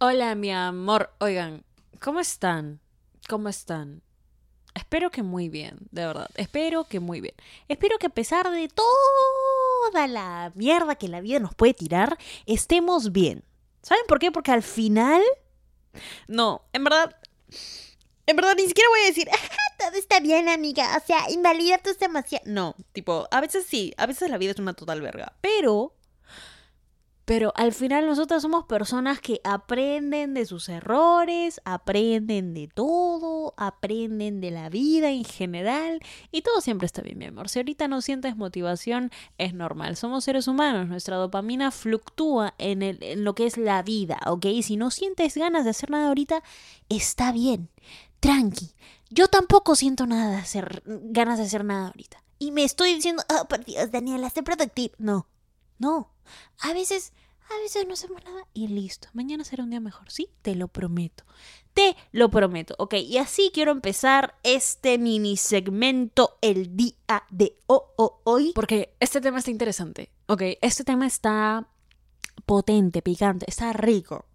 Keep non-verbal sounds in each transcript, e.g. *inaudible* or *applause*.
Hola, mi amor. Oigan, ¿cómo están? ¿Cómo están? Espero que muy bien, de verdad. Espero que muy bien. Espero que a pesar de toda la mierda que la vida nos puede tirar, estemos bien. ¿Saben por qué? Porque al final... No, en verdad... En verdad ni siquiera voy a decir, todo está bien, amiga. O sea, invalida tus emociones. No, tipo, a veces sí, a veces la vida es una total verga. Pero pero al final nosotros somos personas que aprenden de sus errores, aprenden de todo, aprenden de la vida en general y todo siempre está bien, mi amor. Si ahorita no sientes motivación, es normal. Somos seres humanos, nuestra dopamina fluctúa en, el, lo que es la vida, ¿ok? Si no sientes ganas de hacer nada ahorita, está bien, tranqui. Yo tampoco siento nada de hacer, ganas de hacer nada ahorita. Y me estoy diciendo, oh, por Dios, Daniela, sé productiva. No, no. A veces, a veces no hacemos nada y listo. Mañana será un día mejor, ¿sí? Te lo prometo. Te lo prometo. Ok, y así quiero empezar este mini segmento el día de hoy. Porque este tema está interesante. Ok, este tema está potente, picante, está rico.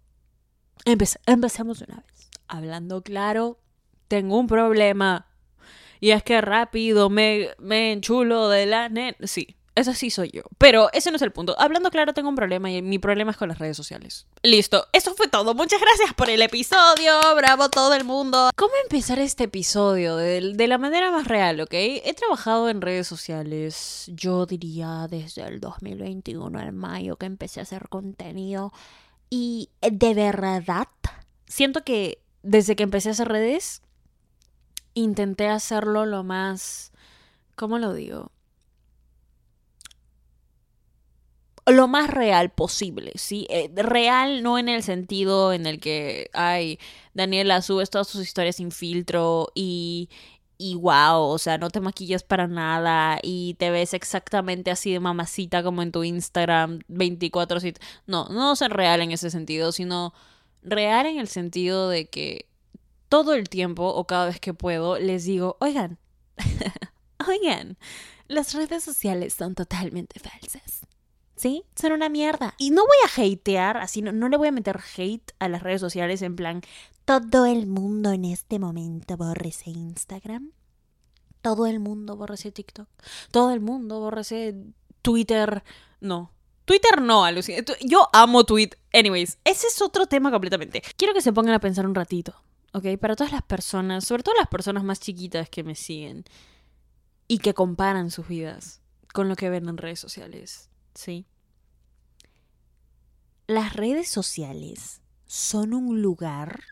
empecemos una vez. Hablando claro, tengo un problema. Y es que rápido me, me enchulo de la net. Sí, eso sí soy yo. Pero ese no es el punto. Hablando claro, tengo un problema y mi problema es con las redes sociales. Listo, eso fue todo. Muchas gracias por el episodio. Bravo todo el mundo. ¿Cómo empezar este episodio? De, de la manera más real, ¿ok? He trabajado en redes sociales, yo diría desde el 2021, al mayo, que empecé a hacer contenido. Y de verdad, siento que desde que empecé a hacer redes, intenté hacerlo lo más... ¿Cómo lo digo? Lo más real posible, ¿sí? Eh, real no en el sentido en el que, ay, Daniela, subes todas tus historias sin filtro y, y wow, o sea, no te maquillas para nada y te ves exactamente así de mamacita como en tu Instagram 24 No, no ser real en ese sentido, sino real en el sentido de que todo el tiempo o cada vez que puedo les digo, oigan, *laughs* oigan, las redes sociales son totalmente falsas. ¿Sí? Son una mierda. Y no voy a hatear, así no, no le voy a meter hate a las redes sociales en plan, todo el mundo en este momento borrese Instagram. Todo el mundo borrese TikTok. Todo el mundo borrese Twitter. No. Twitter no, alucina. Yo amo Twitter. Anyways, ese es otro tema completamente. Quiero que se pongan a pensar un ratito, ¿ok? Para todas las personas, sobre todo las personas más chiquitas que me siguen y que comparan sus vidas con lo que ven en redes sociales. ¿sí? Las redes sociales son un lugar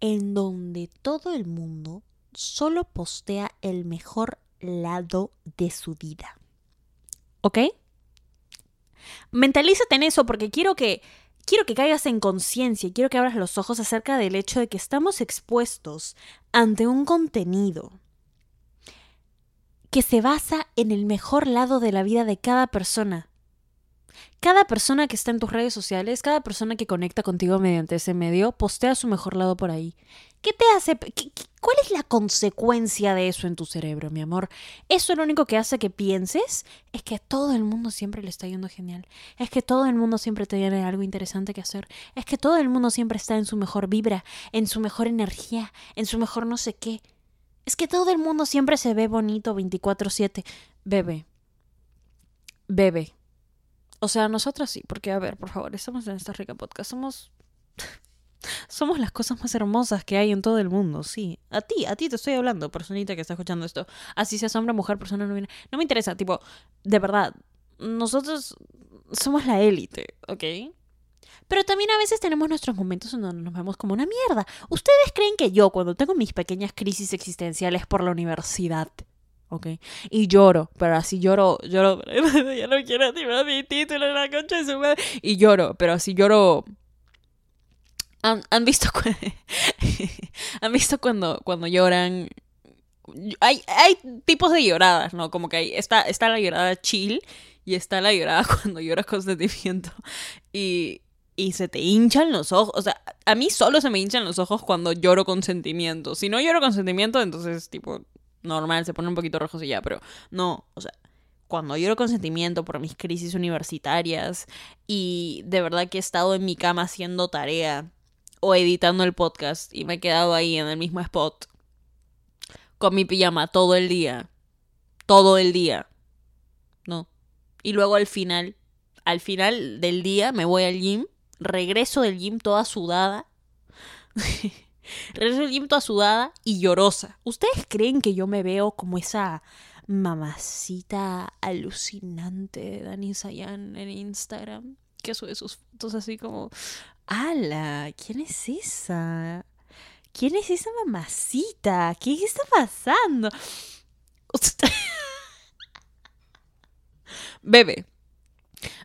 en donde todo el mundo solo postea el mejor lado de su vida. ¿Ok? Mentalízate en eso porque quiero que quiero que caigas en conciencia y quiero que abras los ojos acerca del hecho de que estamos expuestos ante un contenido que se basa en el mejor lado de la vida de cada persona. Cada persona que está en tus redes sociales, cada persona que conecta contigo mediante ese medio, postea su mejor lado por ahí. ¿Qué te hace? ¿Cuál es la consecuencia de eso en tu cerebro, mi amor? Eso lo único que hace que pienses es que todo el mundo siempre le está yendo genial. Es que todo el mundo siempre tiene algo interesante que hacer. Es que todo el mundo siempre está en su mejor vibra, en su mejor energía, en su mejor no sé qué. Es que todo el mundo siempre se ve bonito 24/7. Bebe. Bebe. O sea, nosotras sí, porque a ver, por favor, estamos en esta rica podcast. Somos. *laughs* Somos las cosas más hermosas que hay en todo el mundo, sí. A ti, a ti te estoy hablando, personita que está escuchando esto. Así seas hombre, mujer, persona no viene. No me interesa, tipo, de verdad, nosotros somos la élite, ¿ok? Pero también a veces tenemos nuestros momentos en donde nos vemos como una mierda. ¿Ustedes creen que yo, cuando tengo mis pequeñas crisis existenciales por la universidad, ¿ok? Y lloro, pero así lloro, lloro, *laughs* ya no quiero decir mi título en la concha de su madre. Y lloro, pero así lloro... ¿Han, han visto, *laughs* ¿Han visto cuando, cuando lloran? Hay, hay tipos de lloradas, ¿no? Como que hay, está, está la llorada chill y está la llorada *laughs* cuando lloras con sentimiento. Y, y se te hinchan los ojos. O sea, a mí solo se me hinchan los ojos cuando lloro con sentimiento. Si no lloro con sentimiento, entonces, tipo, normal, se pone un poquito rojo y ya, pero no, o sea, cuando lloro con sentimiento por mis crisis universitarias y de verdad que he estado en mi cama haciendo tarea o editando el podcast y me he quedado ahí en el mismo spot con mi pijama todo el día. Todo el día. No. Y luego al final, al final del día me voy al gym, regreso del gym toda sudada. *laughs* regreso sudada y llorosa. ¿Ustedes creen que yo me veo como esa mamacita alucinante de Dani Sayan en Instagram? Que sube sus fotos así como, ¡Hala! ¿Quién es esa? ¿Quién es esa mamacita? ¿Qué está pasando? *laughs* Bebe.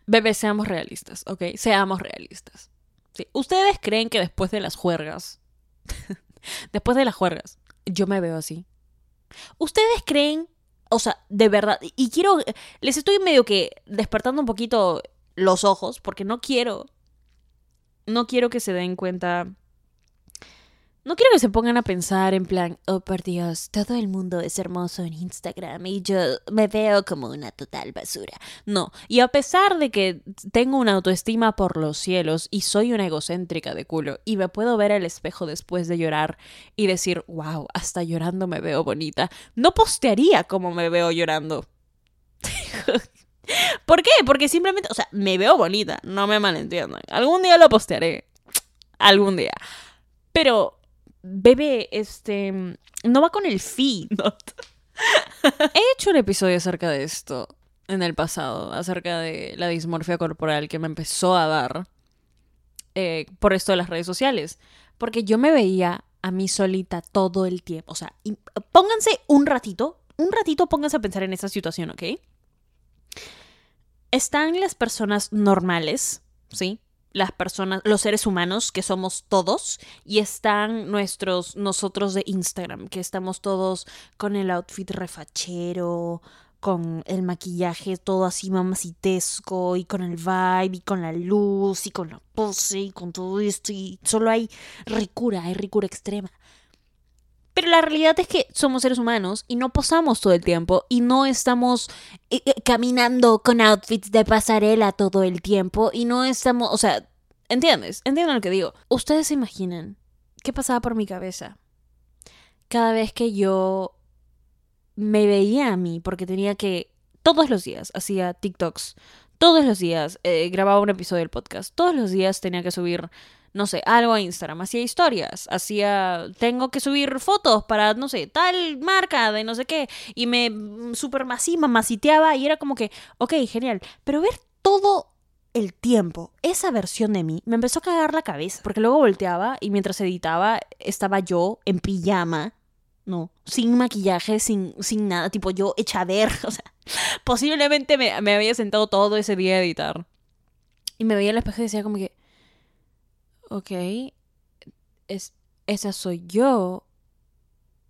Bebe, seamos realistas, ¿ok? Seamos realistas. Sí. ¿Ustedes creen que después de las juergas, *laughs* después de las juergas, yo me veo así? ¿Ustedes creen, o sea, de verdad, y quiero, les estoy medio que despertando un poquito los ojos, porque no quiero, no quiero que se den cuenta no quiero que se pongan a pensar en plan, oh por Dios, todo el mundo es hermoso en Instagram y yo me veo como una total basura. No, y a pesar de que tengo una autoestima por los cielos y soy una egocéntrica de culo y me puedo ver al espejo después de llorar y decir, wow, hasta llorando me veo bonita, no postearía como me veo llorando. *laughs* ¿Por qué? Porque simplemente, o sea, me veo bonita, no me malentiendan. Algún día lo postearé. Algún día. Pero bebé, este, no va con el feed. *laughs* He hecho un episodio acerca de esto en el pasado, acerca de la dismorfia corporal que me empezó a dar eh, por esto de las redes sociales. Porque yo me veía a mí solita todo el tiempo. O sea, pónganse un ratito, un ratito pónganse a pensar en esta situación, ¿ok? Están las personas normales, ¿sí? Las personas, los seres humanos que somos todos y están nuestros nosotros de Instagram, que estamos todos con el outfit refachero, con el maquillaje todo así mamacitesco y con el vibe y con la luz y con la pose y con todo esto y solo hay ricura, hay ricura extrema. Pero la realidad es que somos seres humanos y no posamos todo el tiempo y no estamos eh, eh, caminando con outfits de pasarela todo el tiempo y no estamos, o sea, ¿entiendes? ¿Entienden lo que digo? Ustedes se imaginan qué pasaba por mi cabeza cada vez que yo me veía a mí porque tenía que todos los días hacía TikToks, todos los días eh, grababa un episodio del podcast, todos los días tenía que subir no sé, algo a Instagram, hacía historias, hacía, tengo que subir fotos para, no sé, tal marca de no sé qué, y me mm, super así mamaciteaba y era como que, ok, genial, pero ver todo el tiempo, esa versión de mí, me empezó a cagar la cabeza, porque luego volteaba y mientras editaba estaba yo en pijama, no, sin maquillaje, sin, sin nada, tipo yo hecha ver, *laughs* o sea, posiblemente me, me había sentado todo ese día a editar. Y me veía el espejo y decía como que, ok, es, esa soy yo.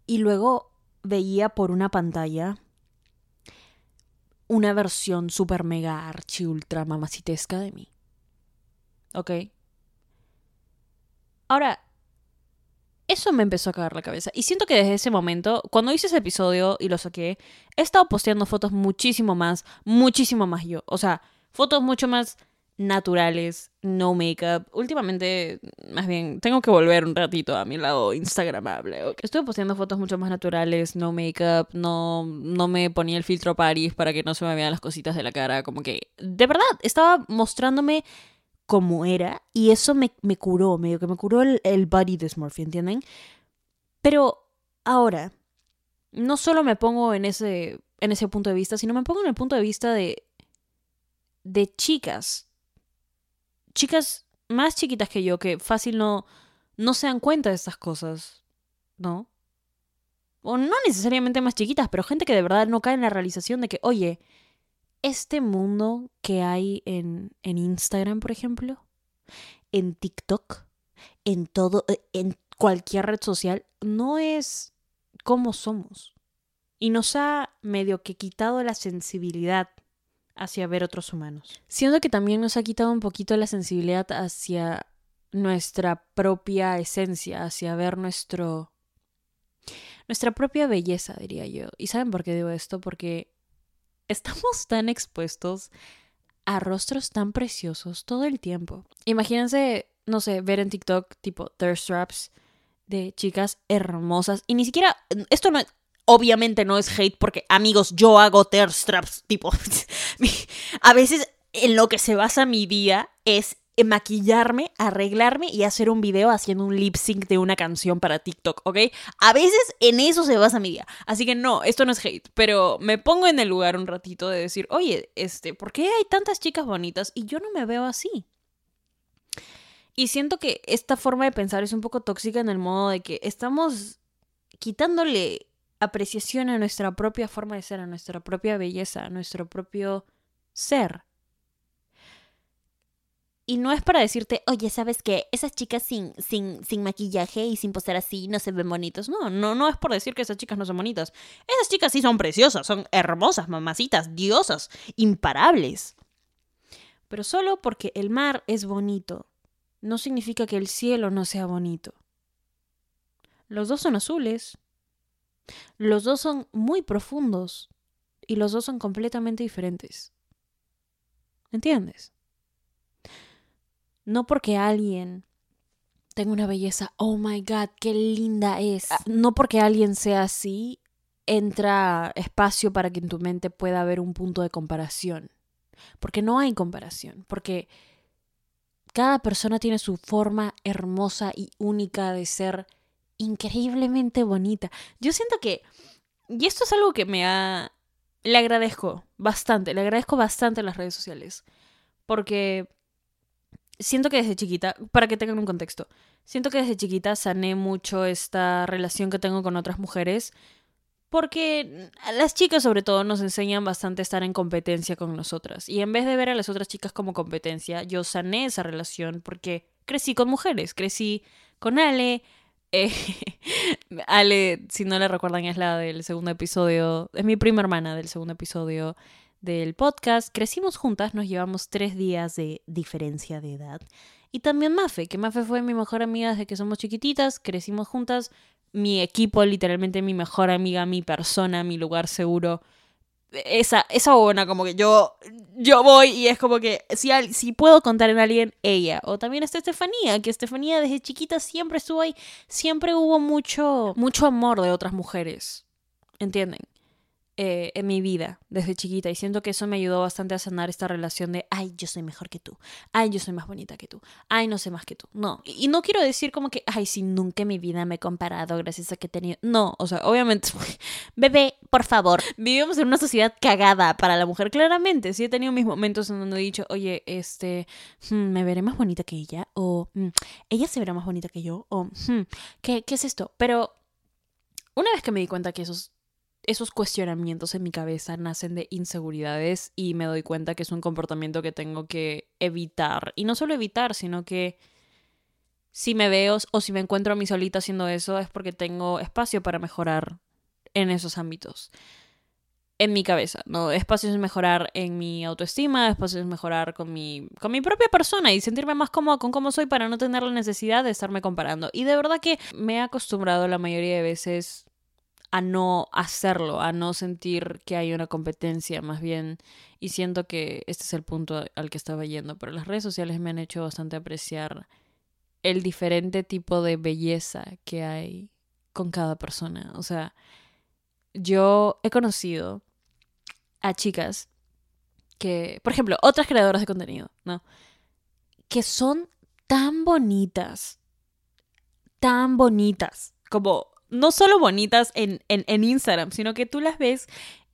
Y luego veía por una pantalla una versión super mega archi ultra mamacitesca de mí. ¿Ok? Ahora, eso me empezó a cagar la cabeza. Y siento que desde ese momento, cuando hice ese episodio y lo saqué, he estado posteando fotos muchísimo más, muchísimo más yo. O sea, fotos mucho más naturales, no makeup. Últimamente, más bien, tengo que volver un ratito a mi lado instagramable. Estuve posteando fotos mucho más naturales, no makeup, no, no me ponía el filtro Paris para que no se me vean las cositas de la cara. Como que, de verdad, estaba mostrándome como era y eso me, me curó, medio que me curó el, el body dysmorphia, ¿entienden? Pero ahora, no solo me pongo en ese, en ese punto de vista, sino me pongo en el punto de vista de, de chicas chicas más chiquitas que yo que fácil no, no se dan cuenta de estas cosas, ¿no? O no necesariamente más chiquitas, pero gente que de verdad no cae en la realización de que, oye, este mundo que hay en, en Instagram, por ejemplo, en TikTok, en todo, eh, en cualquier red social, no es como somos. Y nos ha medio que quitado la sensibilidad hacia ver otros humanos. Siendo que también nos ha quitado un poquito la sensibilidad hacia nuestra propia esencia, hacia ver nuestro nuestra propia belleza, diría yo. ¿Y saben por qué digo esto? Porque *laughs* estamos tan expuestos a rostros tan preciosos todo el tiempo. Imagínense, no sé, ver en TikTok tipo thirst traps de chicas hermosas y ni siquiera esto no obviamente no es hate porque amigos, yo hago thirst traps tipo *laughs* a veces en lo que se basa mi día es maquillarme, arreglarme y hacer un video haciendo un lip sync de una canción para TikTok, ¿ok? A veces en eso se basa mi día. Así que no, esto no es hate, pero me pongo en el lugar un ratito de decir, oye, este, ¿por qué hay tantas chicas bonitas y yo no me veo así? Y siento que esta forma de pensar es un poco tóxica en el modo de que estamos quitándole apreciación a nuestra propia forma de ser, a nuestra propia belleza, a nuestro propio ser. Y no es para decirte, oye, ¿sabes qué? Esas chicas sin, sin, sin maquillaje y sin posar así no se ven bonitos. No, no, no es por decir que esas chicas no son bonitas. Esas chicas sí son preciosas, son hermosas, mamacitas, diosas, imparables. Pero solo porque el mar es bonito, no significa que el cielo no sea bonito. Los dos son azules. Los dos son muy profundos. Y los dos son completamente diferentes. ¿Entiendes? No porque alguien tenga una belleza, oh my god, qué linda es. Ah, no porque alguien sea así, entra espacio para que en tu mente pueda haber un punto de comparación. Porque no hay comparación, porque cada persona tiene su forma hermosa y única de ser increíblemente bonita. Yo siento que, y esto es algo que me ha... Le agradezco bastante, le agradezco bastante las redes sociales, porque siento que desde chiquita, para que tengan un contexto, siento que desde chiquita sané mucho esta relación que tengo con otras mujeres. Porque las chicas sobre todo nos enseñan bastante a estar en competencia con nosotras. Y en vez de ver a las otras chicas como competencia, yo sané esa relación porque crecí con mujeres. Crecí con Ale. Eh, *laughs* Ale, si no la recuerdan, es la del segundo episodio. Es mi prima hermana del segundo episodio del podcast. Crecimos juntas, nos llevamos tres días de diferencia de edad. Y también Mafe, que Mafe fue mi mejor amiga desde que somos chiquititas, crecimos juntas. Mi equipo, literalmente mi mejor amiga, mi persona, mi lugar seguro. Esa, esa buena, como que yo, yo voy y es como que si, si puedo contar en alguien, ella. O también está Estefanía, que Estefanía desde chiquita siempre estuvo ahí. Siempre hubo mucho, mucho amor de otras mujeres. ¿Entienden? Eh, en mi vida desde chiquita y siento que eso me ayudó bastante a sanar esta relación de, ay, yo soy mejor que tú, ay, yo soy más bonita que tú, ay, no sé más que tú. No, y, no quiero decir como que, ay, si nunca en mi vida me he comparado gracias a que he tenido... No, o sea, obviamente, *laughs* bebé, por favor, vivimos en una sociedad cagada para la mujer, claramente. Sí he tenido mis momentos en donde he dicho, oye, este, hmm, me veré más bonita que ella, o hmm, ella se verá más bonita que yo, o hmm, ¿qué, ¿qué es esto? Pero una vez que me di cuenta que esos esos cuestionamientos en mi cabeza nacen de inseguridades y me doy cuenta que es un comportamiento que tengo que evitar. Y no solo evitar, sino que si me veo o si me encuentro a mí solita haciendo eso es porque tengo espacio para mejorar en esos ámbitos. En mi cabeza, ¿no? Espacio es mejorar en mi autoestima, espacio es mejorar con mi, con mi propia persona y sentirme más cómoda con cómo soy para no tener la necesidad de estarme comparando. Y de verdad que me he acostumbrado la mayoría de veces a no hacerlo, a no sentir que hay una competencia, más bien. Y siento que este es el punto al que estaba yendo. Pero las redes sociales me han hecho bastante apreciar el diferente tipo de belleza que hay con cada persona. O sea, yo he conocido a chicas que, por ejemplo, otras creadoras de contenido, ¿no? Que son tan bonitas, tan bonitas, como no solo bonitas en, en, Instagram, sino que tú las ves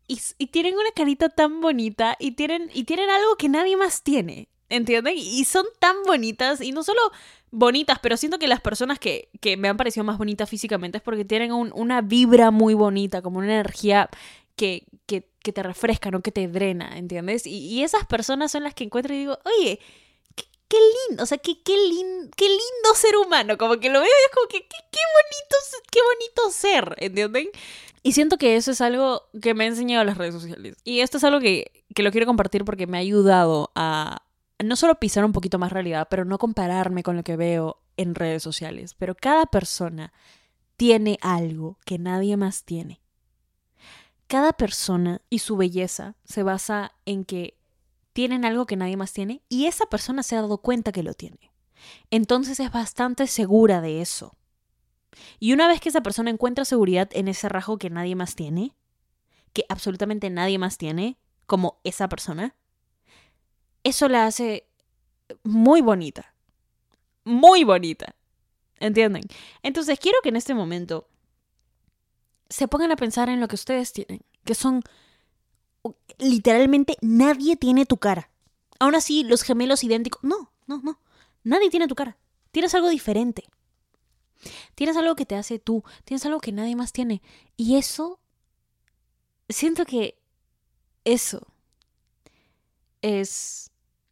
y, tienen una carita tan bonita y tienen, y tienen algo que nadie más tiene. ¿Entienden? Y son tan bonitas y no solo bonitas, pero siento que las personas que, que me han parecido más bonitas físicamente es porque tienen una vibra muy bonita, como una energía que, que, te refresca, no que te drena, ¿entiendes? Y, y esas personas son las que encuentro y digo, oye, qué lindo, o sea, qué, qué, qué lindo ser humano, como que lo veo y es como que qué, bonito, qué bonito ser, ¿entienden? Y siento que eso es algo que me ha enseñado las redes sociales. Y esto es algo que, que lo quiero compartir porque me ha ayudado a no solo pisar un poquito más realidad, pero no compararme con lo que veo en redes sociales. Pero cada persona tiene algo que nadie más tiene. cada persona y su belleza se basa en que tienen algo que nadie más tiene y esa persona se ha dado cuenta que lo tiene. Entonces es bastante segura de eso. Y una vez que esa persona encuentra seguridad en ese rasgo que nadie más tiene, que absolutamente nadie más tiene, como esa persona, eso la hace muy bonita. Muy bonita. ¿Entienden? Entonces quiero que en este momento se pongan a pensar en lo que ustedes tienen, que son literalmente nadie tiene tu cara. Aún así, los gemelos idénticos, no, no, no, nadie tiene tu cara. Tienes algo diferente. Tienes algo que te hace tú, tienes algo que nadie más tiene. Y eso, siento que eso es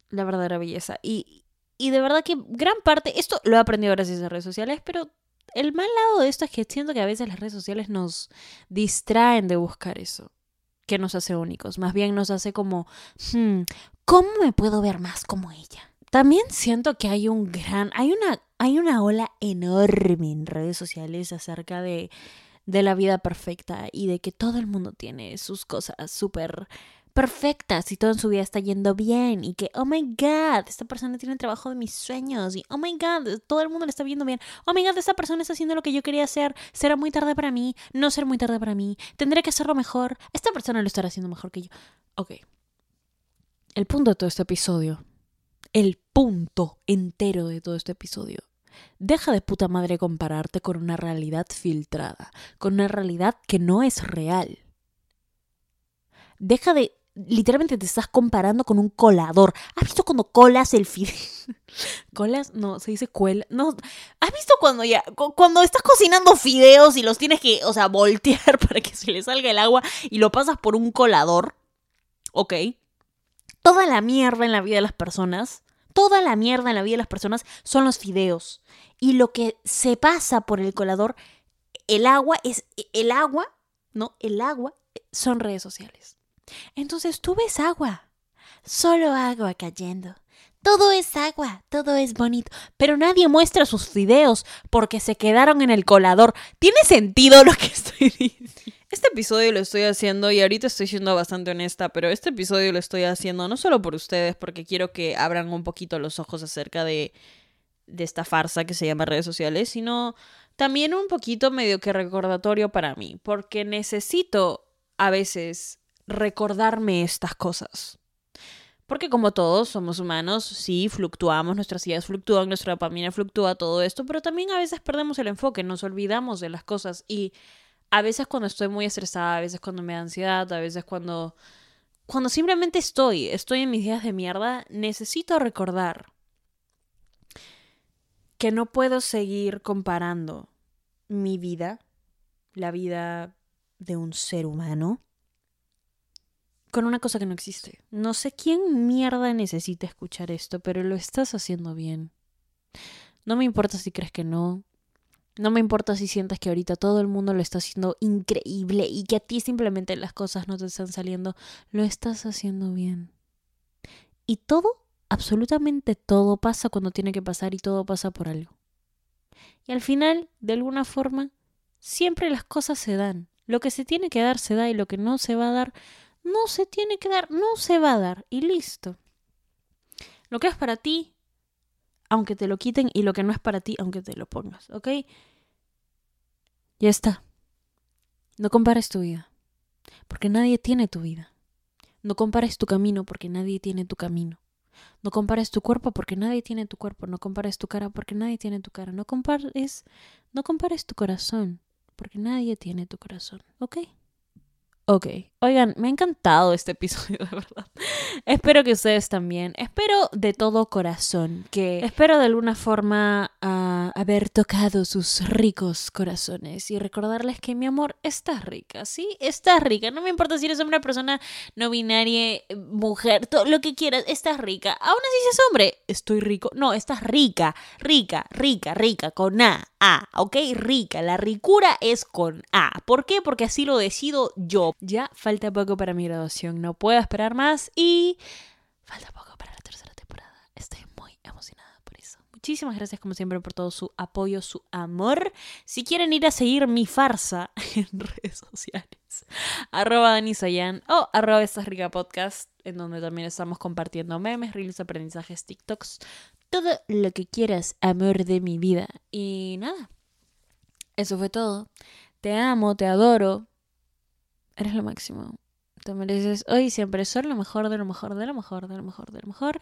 la verdadera belleza. Y, y de verdad que gran parte, esto lo he aprendido gracias a redes sociales, pero el mal lado de esto es que siento que a veces las redes sociales nos distraen de buscar eso que nos hace únicos. Más bien nos hace como, hmm, ¿cómo me puedo ver más como ella? También siento que hay un gran, hay una, hay una ola enorme en redes sociales acerca de, de la vida perfecta y de que todo el mundo tiene sus cosas súper perfectas y todo en su vida está yendo bien y que, oh my god, esta persona tiene el trabajo de mis sueños y, oh my god, todo el mundo le está viendo bien, oh my god, esta persona está haciendo lo que yo quería hacer, será muy tarde para mí, no será muy tarde para mí, tendré que hacerlo mejor, esta persona lo estará haciendo mejor que yo. Ok. El punto de todo este episodio, el punto entero de todo este episodio Deja de puta madre compararte con una realidad filtrada, con una realidad que no es real. Deja de literalmente te estás comparando con un colador. ¿Has visto cuando colas el fideo? *laughs* ¿Colas? No, se dice cuela. No. ¿Has visto cuando ya. Cuando estás cocinando fideos y los tienes que, o sea, voltear *laughs* para que se le salga el agua y lo pasas por un colador? Ok. Toda la mierda en la vida de las personas. Toda la mierda en la vida de las personas son los fideos. Y lo que se pasa por el colador, el agua es. El agua, ¿no? El agua son redes sociales. Entonces tú ves agua, solo agua cayendo. Todo es agua, todo es bonito, pero nadie muestra sus fideos porque se quedaron en el colador. ¿Tiene sentido lo que estoy diciendo? Este episodio lo estoy haciendo y ahorita estoy siendo bastante honesta, pero este episodio lo estoy haciendo no solo por ustedes, porque quiero que abran un poquito los ojos acerca de, de esta farsa que se llama redes sociales, sino también un poquito medio que recordatorio para mí, porque necesito a veces recordarme estas cosas. Porque como todos somos humanos, sí, fluctuamos, nuestras ideas fluctúan, nuestra dopamina fluctúa, todo esto, pero también a veces perdemos el enfoque, nos olvidamos de las cosas y a veces cuando estoy muy estresada, a veces cuando me da ansiedad, a veces cuando cuando simplemente estoy, estoy en mis días de mierda, necesito recordar que no puedo seguir comparando mi vida, la vida de un ser humano, con una cosa que no existe. No sé quién mierda necesita escuchar esto, pero lo estás haciendo bien. No me importa si crees que no. No me importa si sientas que ahorita todo el mundo lo está haciendo increíble y que a ti simplemente las cosas no te están saliendo. Lo estás haciendo bien. Y todo, absolutamente todo pasa cuando tiene que pasar y todo pasa por algo. Y al final, de alguna forma, siempre las cosas se dan. Lo que se tiene que dar se da y lo que no se va a dar no se tiene que dar, no se va a dar y listo. Lo que es para ti, aunque te lo quiten, y lo que no es para ti, aunque te lo pongas, ¿ok? Ya está. No compares tu vida, porque nadie tiene tu vida. No compares tu camino, porque nadie tiene tu camino. No compares tu cuerpo porque nadie tiene tu cuerpo. No compares tu cara porque nadie tiene tu cara. No compares, no compares tu corazón porque nadie tiene tu corazón. ¿Ok? Ok, oigan, me ha encantado este episodio, *laughs* de verdad. espero que ustedes también. Espero de todo corazón que espero de alguna forma uh, haber tocado sus ricos corazones y recordarles que mi amor, estás rica, ¿sí? Estás rica. No me importa si eres una persona no binaria, mujer, todo lo que quieras, estás rica. Aún así si es hombre, estoy rico. No, estás rica, rica, rica, rica, con A, A, ¿ok? Rica. La ricura es con A. ¿Por qué? Porque así lo decido yo. Ya falta poco para mi graduación, no puedo esperar más y falta poco para la tercera temporada. Estoy muy emocionada por eso. Muchísimas gracias como siempre por todo su apoyo, su amor. Si quieren ir a seguir mi farsa *laughs* en redes sociales. Arroba Dani Sayan o arroba Estás Rica Podcast, en donde también estamos compartiendo memes, reels, aprendizajes, TikToks, todo lo que quieras, amor de mi vida. Y nada, eso fue todo. Te amo, te adoro. Eres lo máximo. Te mereces hoy siempre ser lo mejor, de lo mejor, de lo mejor, de lo mejor, de lo mejor.